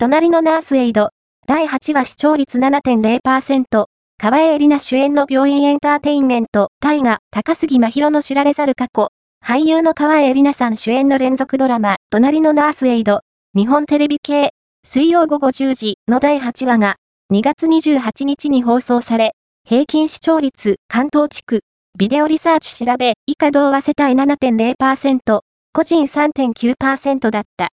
隣のナースエイド。第8話視聴率7.0%。河江里奈主演の病院エンターテインメント、大河、高杉真宙の知られざる過去。俳優の河江里奈さん主演の連続ドラマ、隣のナースエイド。日本テレビ系。水曜午後10時の第8話が、2月28日に放送され、平均視聴率、関東地区、ビデオリサーチ調べ、以下同和世帯7.0%、個人3.9%だった。